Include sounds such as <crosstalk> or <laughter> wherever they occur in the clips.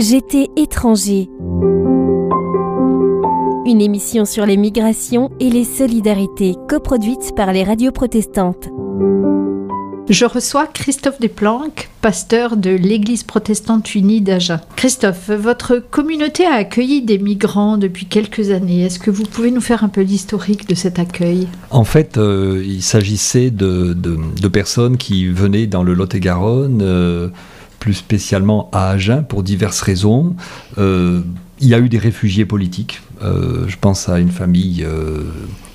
J'étais étranger. Une émission sur les migrations et les solidarités coproduite par les radios protestantes. Je reçois Christophe Desplanques, pasteur de l'Église protestante unie d'Agen. Christophe, votre communauté a accueilli des migrants depuis quelques années. Est-ce que vous pouvez nous faire un peu l'historique de cet accueil? En fait, euh, il s'agissait de, personnes qui venaient dans le Lot-et-Garonne, euh, plus spécialement à Agen, pour diverses raisons. Euh, il y a eu des réfugiés politiques. Je pense à une famille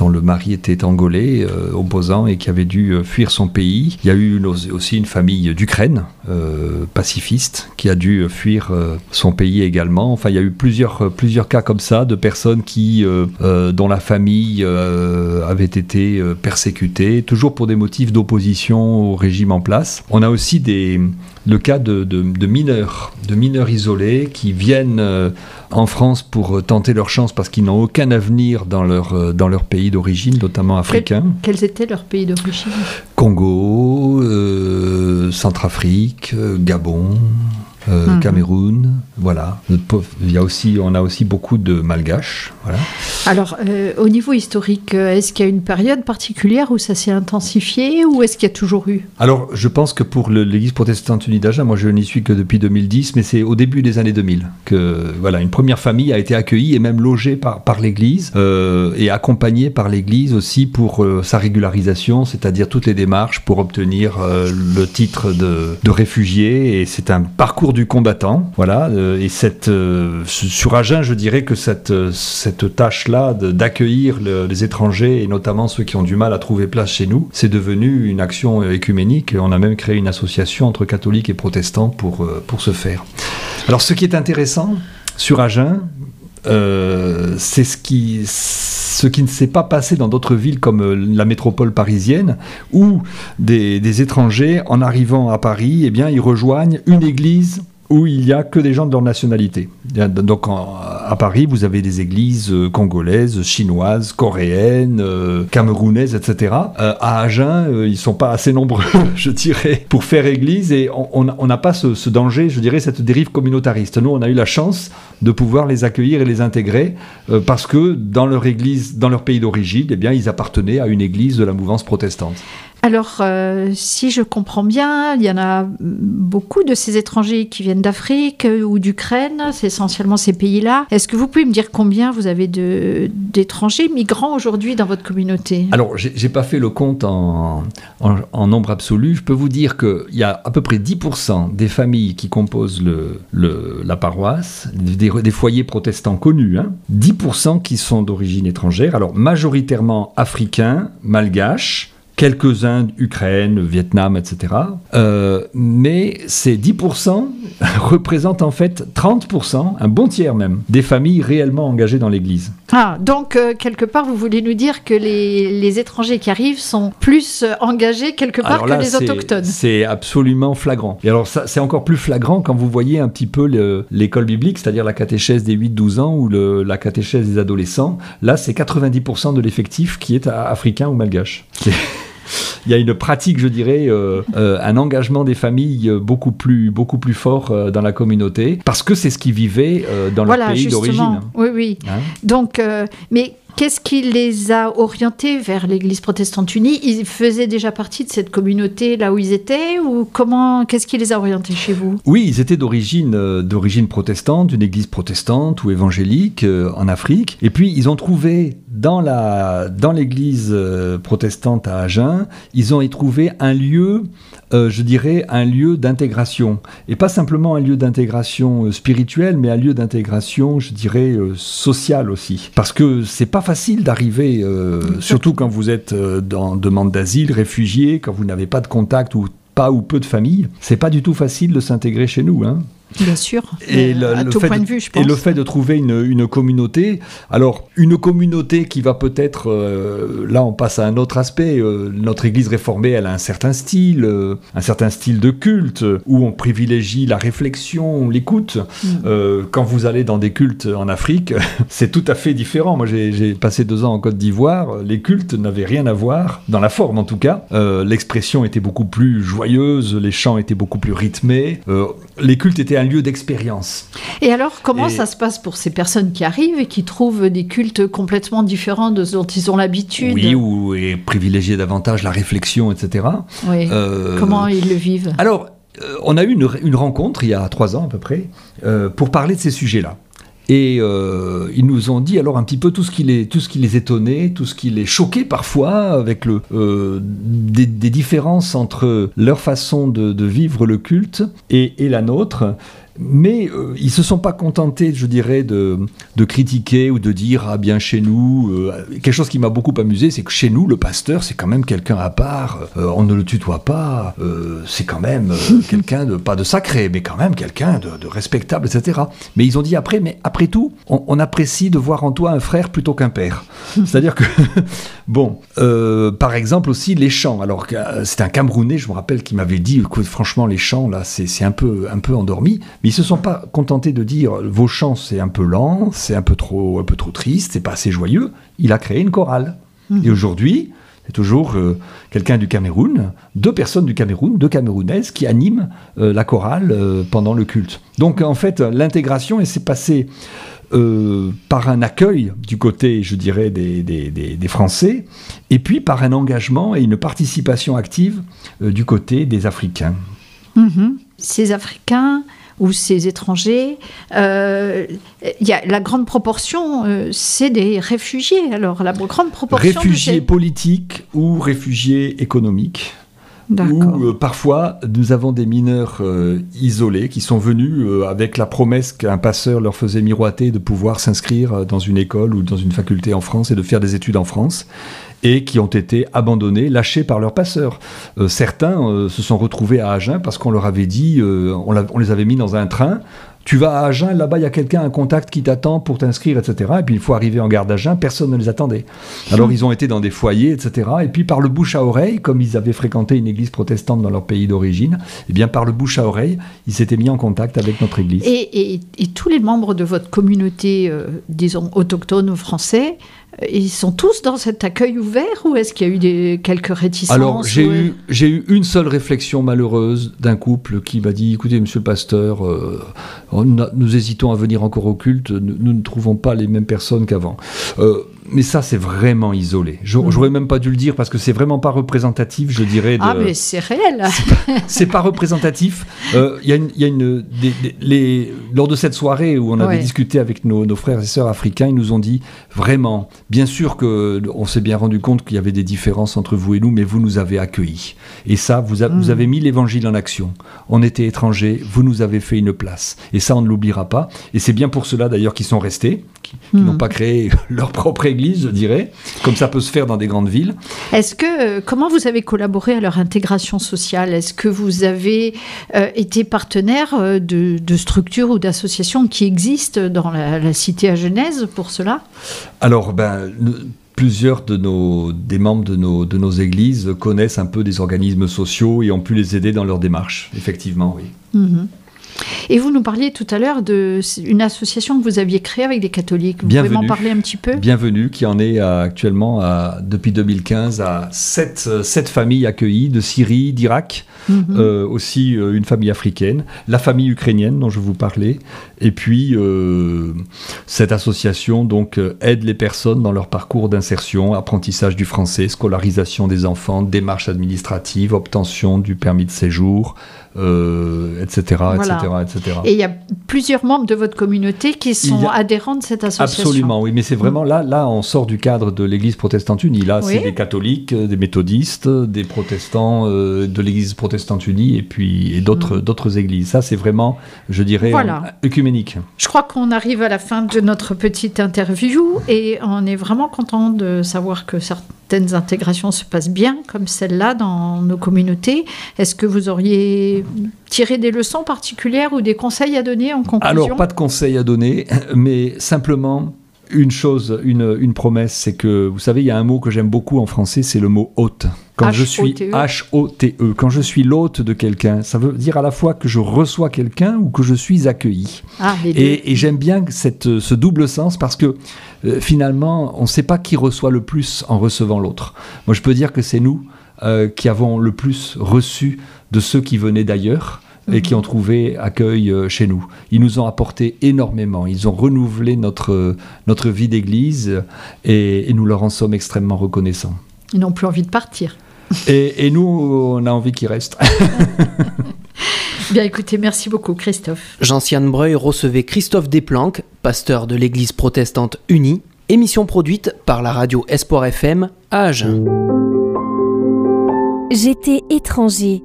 dont le mari était angolais, euh, opposant, et qui avait dû euh, fuir son pays. Il y a eu aussi une famille d'Ukraine, euh, pacifiste, qui a dû fuir son pays également. Enfin, il y a eu plusieurs, plusieurs cas comme ça de personnes qui, dont la famille avait été persécutée, toujours pour des motifs d'opposition au régime en place. On a aussi des, le cas de, de, mineurs, de mineurs isolés qui viennent en France pour tenter leur chance parce qu'ils n'ont aucun avenir dans leur, dans leur pays d'origine, notamment africains. Quels étaient leurs pays d'origine? Congo, euh, Centrafrique, euh, Gabon, euh, mhm. Cameroun, voilà. Il y a aussi, on a aussi beaucoup de malgaches, voilà. Alors, euh, au niveau historique, euh, est-ce qu'il y a une période particulière où ça s'est intensifié ou est-ce qu'il y a toujours eu? Alors, je pense que pour l'Église protestante unie d'Agen, moi je n'y suis que depuis 2010, mais c'est au début des années 2000 que voilà, une première famille a été accueillie et même logée par, par l'Église et accompagnée par l'Église aussi pour sa régularisation, c'est-à-dire toutes les démarches pour obtenir le titre de, de réfugié. Et c'est un parcours du combattant. Voilà. Euh, et euh, sur Agen, je dirais que cette, euh, cette tâche-là d'accueillir les étrangers, et notamment ceux qui ont du mal à trouver place chez nous, c'est devenu une action écuménique. On a même créé une association entre catholiques et protestants pour, pour ce faire. Alors, ce qui est intéressant sur Agen, c'est ce qui, ce qui ne s'est pas passé dans d'autres villes comme la métropole parisienne, où des, étrangers, en arrivant à Paris, eh ils rejoignent une église où il n'y a que des gens de leur nationalité. Donc à Paris, vous avez des églises euh, congolaises, chinoises, coréennes, euh, camerounaises, etc. Euh, à Agen, ils sont pas assez nombreux, <laughs> je dirais, pour faire église et on n'a pas ce, danger, je dirais, cette dérive communautariste. Nous, on a eu la chance de pouvoir les accueillir et les intégrer parce que dans leur église, dans leur pays d'origine, eh bien, ils appartenaient à une église de la mouvance protestante. Alors, euh, si je comprends bien, il y en a beaucoup de ces étrangers qui viennent d'Afrique ou d'Ukraine, c'est essentiellement ces pays-là. Est-ce que vous pouvez me dire combien vous avez d'étrangers migrants aujourd'hui dans votre communauté? Alors, j'ai pas fait le compte en, nombre absolu. Je peux vous dire qu'il y a à peu près 10% des familles qui composent la paroisse, des, foyers protestants connus, 10% hein. qui sont d'origine étrangère, alors majoritairement africains, malgaches, quelques-uns Ukraine, Vietnam, etc. Euh, mais ces 10% <laughs> représentent en fait 30%, un bon tiers même, des familles réellement engagées dans l'Église. Ah, donc euh, quelque part, vous voulez nous dire que les, étrangers qui arrivent sont plus euh, engagés quelque part que les autochtones C'est absolument flagrant. Et alors ça, c'est encore plus flagrant quand vous voyez un petit peu l'école biblique, c'est-à-dire la catéchèse des 8-12 ans ou le, la catéchèse des adolescents. Là, c'est 90% de l'effectif qui est africain ou malgache. Il y a une pratique, je dirais, euh, euh, un engagement des familles beaucoup plus, beaucoup plus fort euh, dans la communauté, parce que c'est ce qu'ils vivaient dans leur pays d'origine. Oui, oui. Hein Donc, mais Qu'est-ce qui les a orientés vers l'Église protestante unie? Ils faisaient déjà partie de cette communauté là où ils étaient ou comment Qu'est-ce qui les a orientés chez vous? Oui, ils étaient d'origine euh, d'origine protestante, d'une Église protestante ou évangélique euh, en Afrique. Et puis ils ont trouvé dans la dans l'Église euh, protestante à Agen, ils ont y trouvé un lieu euh, je dirais, un lieu d'intégration. Et pas simplement un lieu d'intégration euh, spirituelle, mais un lieu d'intégration, je dirais, euh, sociale aussi. Parce que c'est pas facile d'arriver, surtout quand vous êtes en demande d'asile, réfugié, quand vous n'avez pas de contact ou pas ou peu de famille, c'est pas du tout facile de s'intégrer chez nous. Hein. Bien sûr, et le, à tout point de, vue, je pense. Et le fait de trouver une, une communauté, alors une communauté qui va peut-être, euh, là on passe à un autre aspect, euh, notre Église réformée, elle a un certain style, euh, un certain style de culte, où on privilégie la réflexion, l'écoute. Mm. quand vous allez dans des cultes en Afrique, <laughs> c'est tout à fait différent. Moi j'ai passé deux ans en Côte d'Ivoire, les cultes n'avaient rien à voir, dans la forme en tout cas. L'expression était beaucoup plus joyeuse, les chants étaient beaucoup plus rythmés, les cultes étaient un lieu d'expérience. Et alors, comment Et- ça se passe pour ces personnes qui arrivent et qui trouvent des cultes complètement différents de ce dont ils ont l'habitude Oui, ou et privilégier davantage la réflexion, etc. Oui. Euh, Comment ils le vivent? Alors, euh, on a eu une, une rencontre il y a trois ans à peu près euh, pour parler de ces sujets-là. Et euh, ils nous ont dit alors un petit peu tout ce qui les, tout ce qui les étonnait, tout ce qui les choquait parfois avec le, euh, des, différences entre leur façon de, vivre le culte et la nôtre. Mais euh, ils se sont pas contentés, je dirais, de, de critiquer ou de dire ah bien chez nous. euh, quelque chose qui m'a beaucoup amusé, c'est que chez nous, le pasteur, c'est quand même quelqu'un à part. Euh, on ne le tutoie pas. c'est quand même <laughs> quelqu'un de pas de sacré, mais quand même quelqu'un de, de respectable, etc. Mais ils ont dit après, mais après tout, on, on apprécie de voir en toi un frère plutôt qu'un père. <laughs> C'est-à-dire que <laughs> bon, par exemple aussi les chants. Alors c'était un Camerounais, je me rappelle, qui m'avait dit, écoute, franchement les chants là, c'est c'est un peu un peu endormi. Mais ils se sont pas contentés de dire vos chants c'est un peu lent, c'est un peu trop un peu trop triste, c'est pas assez joyeux. Il a créé une chorale. Et aujourd'hui, c'est toujours euh, quelqu'un du Cameroun, deux personnes du Cameroun, deux Camerounaises qui animent euh, la chorale euh, pendant le culte. Donc en fait, l'intégration, s'est passée par un accueil du côté, je dirais, des, des- des- des Français, et puis par un engagement et une participation active du côté des Africains. Mhm. Ces Africains ou ces étrangers, euh, y a la grande proportion, euh, c'est des réfugiés. Alors la grande proportion. Réfugiés ces- politiques ou réfugiés économiques. Ou euh, parfois, nous avons des mineurs euh, isolés qui sont venus euh, avec la promesse qu'un passeur leur faisait miroiter de pouvoir s'inscrire dans une école ou dans une faculté en France et de faire des études en France, et qui ont été abandonnés, lâchés par leur passeur. Euh, certains euh, se sont retrouvés à Agen parce qu'on leur avait dit, euh, on, les avait mis dans un train. Tu vas à Agen, là-bas il y a quelqu'un, un contact qui t'attend pour t'inscrire, etc. Et puis une fois arrivé en gare d'Agen, personne ne les attendait. Alors ils ont été dans des foyers, etc. Et puis par le bouche à oreille, comme ils avaient fréquenté une église protestante dans leur pays d'origine, eh bien par le bouche à oreille, ils s'étaient mis en contact avec notre église. Et, tous les membres de votre communauté, disons autochtone français, ils sont tous dans cet accueil ouvert ou est-ce qu'il y a eu des, quelques réticences Alors, j'ai ou- eu, j'ai eu une seule réflexion malheureuse d'un couple qui m'a dit Écoutez, monsieur le pasteur, euh, on a- nous hésitons à venir encore au culte, nous, nous ne trouvons pas les mêmes personnes qu'avant. Euh, mais ça, c'est vraiment isolé. J'aurais Mhm. j'aurais même pas dû le dire parce que c'est vraiment pas représentatif, je dirais. De... Ah, mais c'est réel. <laughs> c'est pas représentatif. Euh, Il y a une, y a une des- des- les, lors de cette soirée où on avait Ouais. discuté avec nos, nos frères et sœurs africains, ils nous ont dit vraiment, bien sûr que on s'est bien rendu compte qu'il y avait des différences entre vous et nous, mais vous nous avez accueillis. Et ça, vous, a- vous Mm. avez mis l'évangile en action. On était étrangers, vous nous avez fait une place. Et ça, on ne l'oubliera pas. Et c'est bien pour cela d'ailleurs qu'ils sont restés, qui, qui n'ont pas créé <laughs> leur propre église, je dirais, comme ça peut se faire dans des grandes villes. Est-ce que euh, comment vous avez collaboré à leur intégration sociale? Est-ce que vous avez euh, été partenaire euh, de, de structures ou d'associations qui existent dans la, la cité à Genèse pour cela? Alors, ben, plusieurs de nos, des membres de nos, de nos églises connaissent un peu des organismes sociaux et ont pu les aider dans leur démarche, effectivement, oui. Mhm. Et vous nous parliez tout à l'heure d'une association que vous aviez créée avec des catholiques. Vous pouvez Bienvenue. m'en parler un petit peu? Bienvenue, qui en est à- actuellement, à, depuis 2015, à sept, euh, sept familles accueillies de Syrie, d'Irak, Mhm. euh, aussi euh, une famille africaine, la famille ukrainienne dont je vous parlais, et puis euh, cette association donc euh, aide les personnes dans leur parcours d'insertion, apprentissage du français, scolarisation des enfants, démarches administratives, obtention du permis de séjour, euh, etc., Voilà. etc., etc. Et il y a plusieurs membres de votre communauté qui sont a- adhérents de cette association. Absolument, oui, mais c'est vraiment là, là, on sort du cadre de l'Église protestante unie. Là, c'est des catholiques, euh, des méthodistes, des protestants euh, de l'Église protestante unie et puis et d'autres d'autres églises. Ça, c'est vraiment, je dirais, Mm. Voilà. euh, œcuménique. Je crois qu'on arrive à la fin de notre petite interview et on est vraiment content de savoir que certaines intégrations se passent bien, comme celle-là, dans nos communautés. Est-ce que vous auriez tiré des leçons particulières ou des conseils à donner en conclusion? Alors, pas de conseils à donner, mais simplement une chose, une, une promesse, c'est que, vous savez, il y a un mot que j'aime beaucoup en français, c'est le mot hôte. Quand je suis H-O-T-E. H-O-T-E, quand je suis l'hôte de quelqu'un, ça veut dire à la fois que je reçois quelqu'un ou que je suis accueilli. Ah, et j'aime bien cette, ce double sens parce que euh, finalement, on ne sait pas qui reçoit le plus en recevant l'autre. Moi, je peux dire que c'est nous euh, qui avons le plus reçu de ceux qui venaient d'ailleurs. Et qui ont trouvé accueil euh, chez nous. Ils nous ont apporté énormément. Ils ont renouvelé notre, notre vie d'église et, et nous leur en sommes extrêmement reconnaissants. Ils n'ont plus envie de partir. Et, et nous, on a envie qu'ils restent. <laughs> Bien écoutez, merci beaucoup Christophe. Jean-Sian Breuil recevait Christophe Desplanques, pasteur de l'église protestante unie, émission produite par la radio Espoir FM à Agen. J'étais étranger.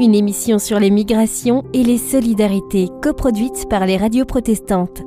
Une émission sur les migrations et les solidarités coproduite par les radios protestantes.